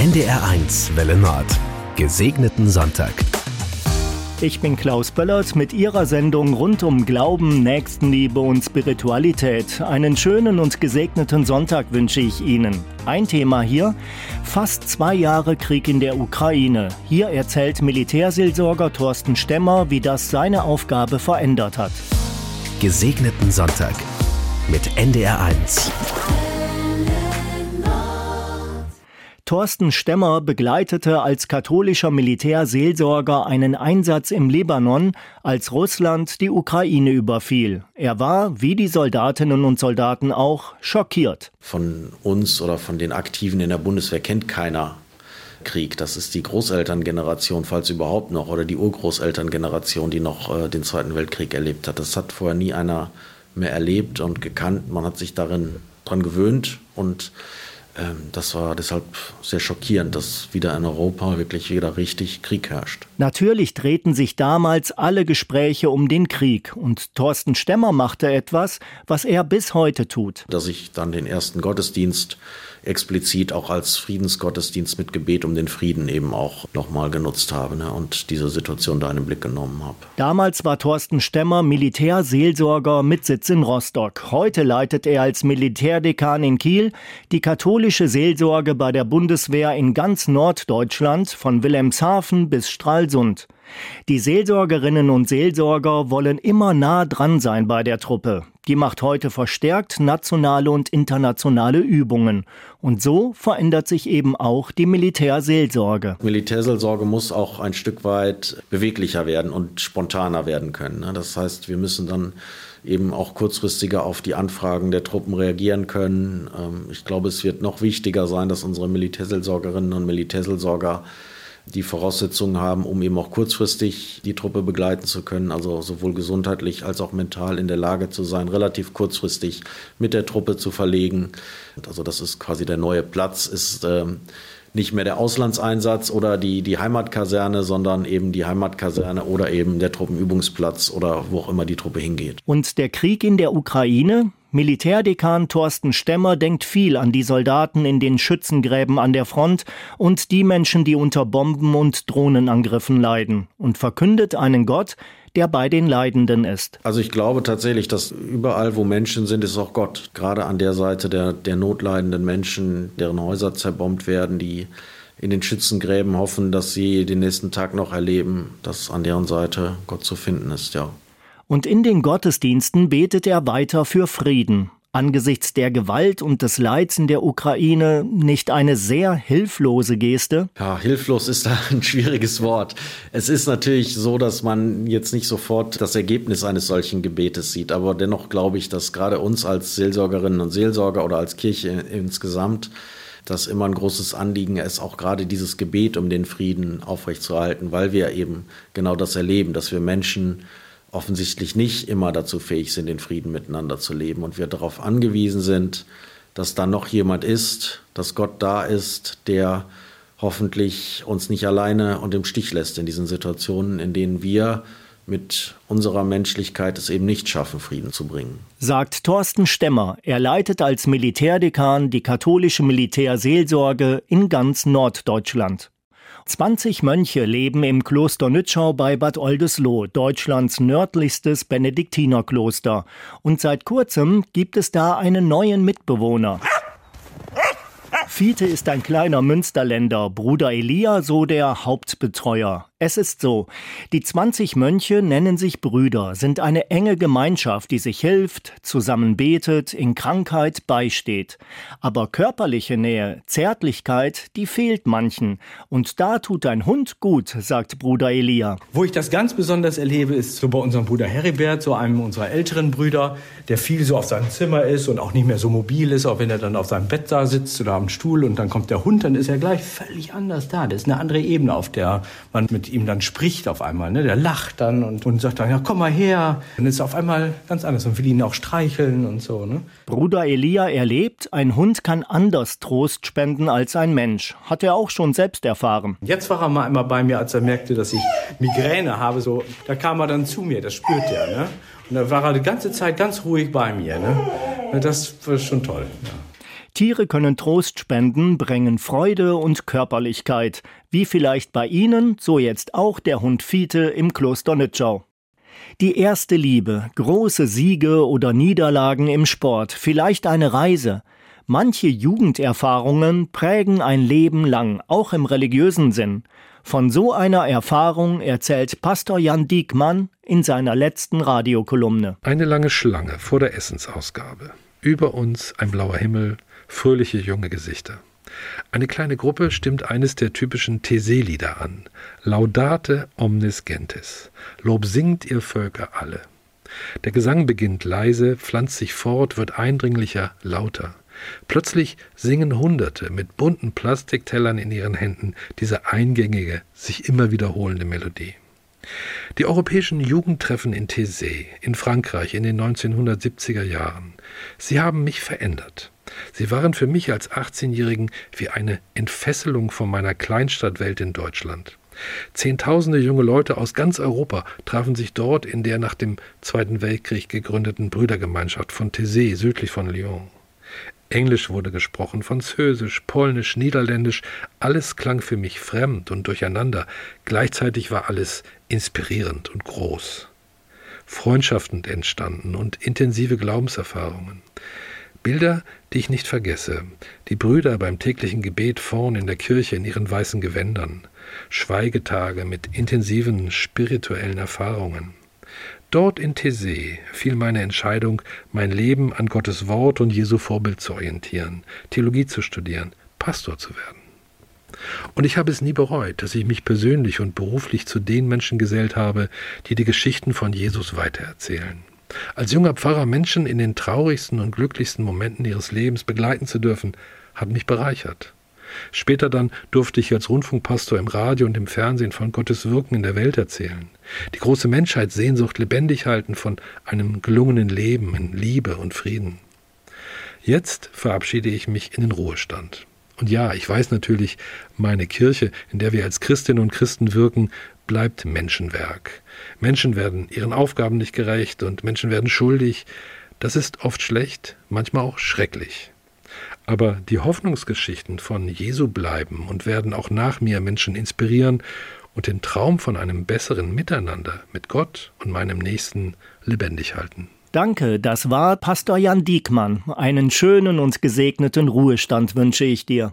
NDR1 Welle Nord. Gesegneten Sonntag. Ich bin Klaus Böllert mit Ihrer Sendung rund um Glauben, Nächstenliebe und Spiritualität. Einen schönen und gesegneten Sonntag wünsche ich Ihnen. Ein Thema hier, fast zwei Jahre Krieg in der Ukraine. Hier erzählt Militärseelsorger Thorsten Stemmer, wie das seine Aufgabe verändert hat. Gesegneten Sonntag mit NDR1. Thorsten Stemmer begleitete als katholischer Militärseelsorger einen Einsatz im Libanon, als Russland die Ukraine überfiel. Er war, wie die Soldatinnen und Soldaten auch, schockiert. Von uns oder von den Aktiven in der Bundeswehr kennt keiner Krieg. Das ist die Großelterngeneration, falls überhaupt noch, oder die Urgroßelterngeneration, die noch äh, den Zweiten Weltkrieg erlebt hat. Das hat vorher nie einer mehr erlebt und gekannt. Man hat sich darin dran gewöhnt und das war deshalb sehr schockierend, dass wieder in Europa wirklich wieder richtig Krieg herrscht. Natürlich drehten sich damals alle Gespräche um den Krieg und Thorsten Stemmer machte etwas, was er bis heute tut. Dass ich dann den ersten Gottesdienst explizit auch als Friedensgottesdienst mit Gebet um den Frieden eben auch nochmal genutzt habe ne, und diese Situation da in den Blick genommen habe. Damals war Thorsten Stemmer Militärseelsorger mit Sitz in Rostock. Heute leitet er als Militärdekan in Kiel die katholische Seelsorge bei der Bundeswehr in ganz Norddeutschland von Wilhelmshaven bis Stralsund. Die Seelsorgerinnen und Seelsorger wollen immer nah dran sein bei der Truppe. Die macht heute verstärkt nationale und internationale Übungen. Und so verändert sich eben auch die Militärseelsorge. Militärseelsorge muss auch ein Stück weit beweglicher werden und spontaner werden können. Ne? Das heißt, wir müssen dann eben auch kurzfristiger auf die Anfragen der Truppen reagieren können. Ähm, ich glaube, es wird noch wichtiger sein, dass unsere Militärseelsorgerinnen und Militärseelsorger die Voraussetzungen haben, um eben auch kurzfristig die Truppe begleiten zu können, also sowohl gesundheitlich als auch mental in der Lage zu sein, relativ kurzfristig mit der Truppe zu verlegen. Also das ist quasi der neue Platz, ist ähm, nicht mehr der Auslandseinsatz oder die, die Heimatkaserne, sondern eben die Heimatkaserne oder eben der Truppenübungsplatz oder wo auch immer die Truppe hingeht. Und der Krieg in der Ukraine, Militärdekan Thorsten Stemmer denkt viel an die Soldaten in den Schützengräben an der Front und die Menschen, die unter Bomben und Drohnenangriffen leiden und verkündet einen Gott, der bei den Leidenden ist. Also ich glaube tatsächlich, dass überall, wo Menschen sind, ist auch Gott. Gerade an der Seite der, der notleidenden Menschen, deren Häuser zerbombt werden, die in den Schützengräben hoffen, dass sie den nächsten Tag noch erleben, dass an deren Seite Gott zu finden ist, ja. Und in den Gottesdiensten betet er weiter für Frieden. Angesichts der Gewalt und des Leids in der Ukraine nicht eine sehr hilflose Geste? Ja, hilflos ist da ein schwieriges Wort. Es ist natürlich so, dass man jetzt nicht sofort das Ergebnis eines solchen Gebetes sieht, aber dennoch glaube ich, dass gerade uns als Seelsorgerinnen und Seelsorger oder als Kirche insgesamt das immer ein großes Anliegen ist, auch gerade dieses Gebet um den Frieden aufrechtzuerhalten, weil wir eben genau das erleben, dass wir Menschen offensichtlich nicht immer dazu fähig sind, in Frieden miteinander zu leben und wir darauf angewiesen sind, dass da noch jemand ist, dass Gott da ist, der hoffentlich uns nicht alleine und im Stich lässt in diesen Situationen, in denen wir mit unserer Menschlichkeit es eben nicht schaffen, Frieden zu bringen. Sagt Thorsten Stemmer. Er leitet als Militärdekan die katholische Militärseelsorge in ganz Norddeutschland. 20 Mönche leben im Kloster Nützschau bei Bad Oldesloe, Deutschlands nördlichstes Benediktinerkloster. Und seit kurzem gibt es da einen neuen Mitbewohner. Fiete ist ein kleiner Münsterländer, Bruder Elia so der Hauptbetreuer. Es ist so, die 20 Mönche nennen sich Brüder, sind eine enge Gemeinschaft, die sich hilft, zusammen betet, in Krankheit beisteht. Aber körperliche Nähe, Zärtlichkeit, die fehlt manchen. Und da tut ein Hund gut, sagt Bruder Elia. Wo ich das ganz besonders erlebe, ist so bei unserem Bruder Heribert, so einem unserer älteren Brüder, der viel so auf seinem Zimmer ist und auch nicht mehr so mobil ist, auch wenn er dann auf seinem Bett da sitzt oder am Stuhl und dann kommt der Hund, dann ist er gleich völlig anders da. Das ist eine andere Ebene, auf der man mit ihm dann spricht auf einmal. Ne? Der lacht dann und, und sagt dann, ja, komm mal her. Dann ist auf einmal ganz anders und will ihn auch streicheln und so. Ne? Bruder Elia erlebt, ein Hund kann anders Trost spenden als ein Mensch. Hat er auch schon selbst erfahren. Jetzt war er mal einmal bei mir, als er merkte, dass ich Migräne habe. So, da kam er dann zu mir, das spürt er. Ne? Und da war er die ganze Zeit ganz ruhig bei mir. Ne? Das war schon toll. Ja. Tiere können Trost spenden, bringen Freude und Körperlichkeit, wie vielleicht bei Ihnen, so jetzt auch der Hund Fiete im Kloster Nützschau. Die erste Liebe, große Siege oder Niederlagen im Sport, vielleicht eine Reise. Manche Jugenderfahrungen prägen ein Leben lang, auch im religiösen Sinn. Von so einer Erfahrung erzählt Pastor Jan Diekmann in seiner letzten Radiokolumne. Eine lange Schlange vor der Essensausgabe. Über uns ein blauer Himmel, fröhliche junge Gesichter. Eine kleine Gruppe stimmt eines der typischen Thesee-Lieder an. Laudate omnis gentes. Lob singt ihr Völker alle. Der Gesang beginnt leise, pflanzt sich fort, wird eindringlicher, lauter. Plötzlich singen Hunderte mit bunten Plastiktellern in ihren Händen diese eingängige, sich immer wiederholende Melodie. Die europäischen Jugendtreffen in Thésée in Frankreich in den 1970er Jahren, sie haben mich verändert. Sie waren für mich als 18-Jährigen wie eine Entfesselung von meiner Kleinstadtwelt in Deutschland. Zehntausende junge Leute aus ganz Europa trafen sich dort in der nach dem Zweiten Weltkrieg gegründeten Brüdergemeinschaft von Thésée südlich von Lyon. Englisch wurde gesprochen, Französisch, Polnisch, Niederländisch, alles klang für mich fremd und durcheinander, gleichzeitig war alles inspirierend und groß. Freundschaften entstanden und intensive Glaubenserfahrungen. Bilder, die ich nicht vergesse, die Brüder beim täglichen Gebet vorn in der Kirche in ihren weißen Gewändern, Schweigetage mit intensiven spirituellen Erfahrungen. Dort in Thésée fiel meine Entscheidung, mein Leben an Gottes Wort und Jesu Vorbild zu orientieren, Theologie zu studieren, Pastor zu werden. Und ich habe es nie bereut, dass ich mich persönlich und beruflich zu den Menschen gesellt habe, die die Geschichten von Jesus weitererzählen. Als junger Pfarrer Menschen in den traurigsten und glücklichsten Momenten ihres Lebens begleiten zu dürfen, hat mich bereichert. Später dann durfte ich als Rundfunkpastor im Radio und im Fernsehen von Gottes Wirken in der Welt erzählen. Die große Menschheitssehnsucht lebendig halten von einem gelungenen Leben in Liebe und Frieden. Jetzt verabschiede ich mich in den Ruhestand. Und ja, ich weiß natürlich, meine Kirche, in der wir als Christinnen und Christen wirken, bleibt Menschenwerk. Menschen werden ihren Aufgaben nicht gerecht und Menschen werden schuldig. Das ist oft schlecht, manchmal auch schrecklich. Aber die Hoffnungsgeschichten von Jesu bleiben und werden auch nach mir Menschen inspirieren und den Traum von einem besseren Miteinander mit Gott und meinem Nächsten lebendig halten. Danke, das war Pastor Jan Diekmann. Einen schönen und gesegneten Ruhestand wünsche ich dir.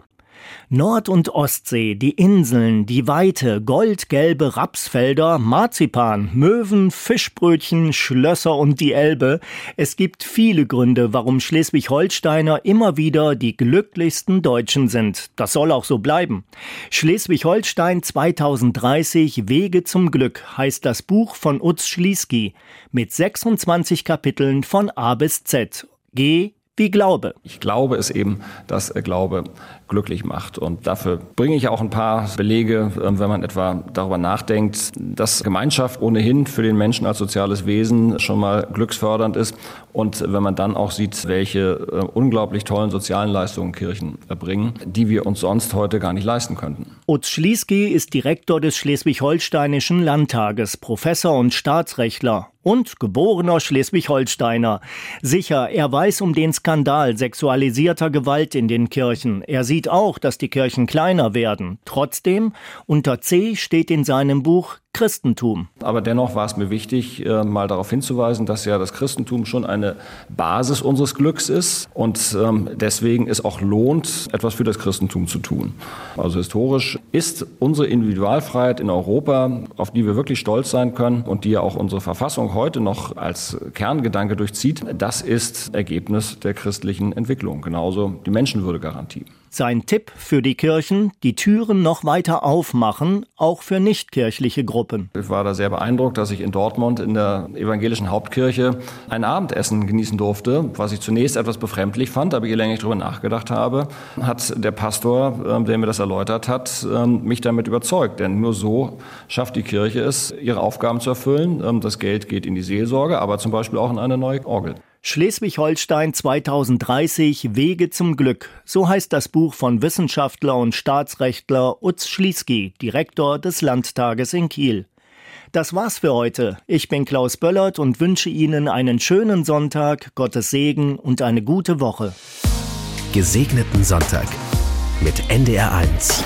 Nord- und Ostsee, die Inseln, die Weite, goldgelbe Rapsfelder, Marzipan, Möwen, Fischbrötchen, Schlösser und die Elbe. Es gibt viele Gründe, warum Schleswig-Holsteiner immer wieder die glücklichsten Deutschen sind. Das soll auch so bleiben. Schleswig-Holstein 2030 Wege zum Glück heißt das Buch von Utz Schlieski mit 26 Kapiteln von A bis Z. G wie Glaube. Ich glaube es eben, dass Glaube glücklich macht. Und dafür bringe ich auch ein paar Belege, ähm, wenn man etwa darüber nachdenkt, dass Gemeinschaft ohnehin für den Menschen als soziales Wesen schon mal glücksfördernd ist. Und wenn man dann auch sieht, welche äh, unglaublich tollen sozialen Leistungen Kirchen erbringen, die wir uns sonst heute gar nicht leisten könnten. Utz Schlieski ist Direktor des Schleswig-Holsteinischen Landtages, Professor und Staatsrechtler und geborener Schleswig-Holsteiner. Sicher, er weiß um den Skandal sexualisierter Gewalt in den Kirchen. Er sieht auch, dass die Kirchen kleiner werden. Trotzdem, unter C steht in seinem Buch Christentum. Aber dennoch war es mir wichtig, äh, mal darauf hinzuweisen, dass ja das Christentum schon eine Basis unseres Glücks ist und ähm, deswegen es auch lohnt, etwas für das Christentum zu tun. Also historisch ist unsere Individualfreiheit in Europa, auf die wir wirklich stolz sein können und die ja auch unsere Verfassung heute noch als Kerngedanke durchzieht, das ist Ergebnis der christlichen Entwicklung, genauso die Menschenwürdegarantie. Sein Tipp für die Kirchen, die Türen noch weiter aufmachen, auch für nichtkirchliche Gruppen. Ich war da sehr beeindruckt, dass ich in Dortmund in der evangelischen Hauptkirche ein Abendessen genießen durfte, was ich zunächst etwas befremdlich fand, aber je länger ich darüber nachgedacht habe, hat der Pastor, ähm, der mir das erläutert hat, ähm, mich damit überzeugt. Denn nur so schafft die Kirche es, ihre Aufgaben zu erfüllen. Ähm, das Geld geht in die Seelsorge, aber zum Beispiel auch in eine neue Orgel. Schleswig-Holstein 2030 Wege zum Glück. So heißt das Buch von Wissenschaftler und Staatsrechtler Utz Schlieski, Direktor des Landtages in Kiel. Das war's für heute. Ich bin Klaus Böllert und wünsche Ihnen einen schönen Sonntag, Gottes Segen und eine gute Woche. Gesegneten Sonntag mit NDR1.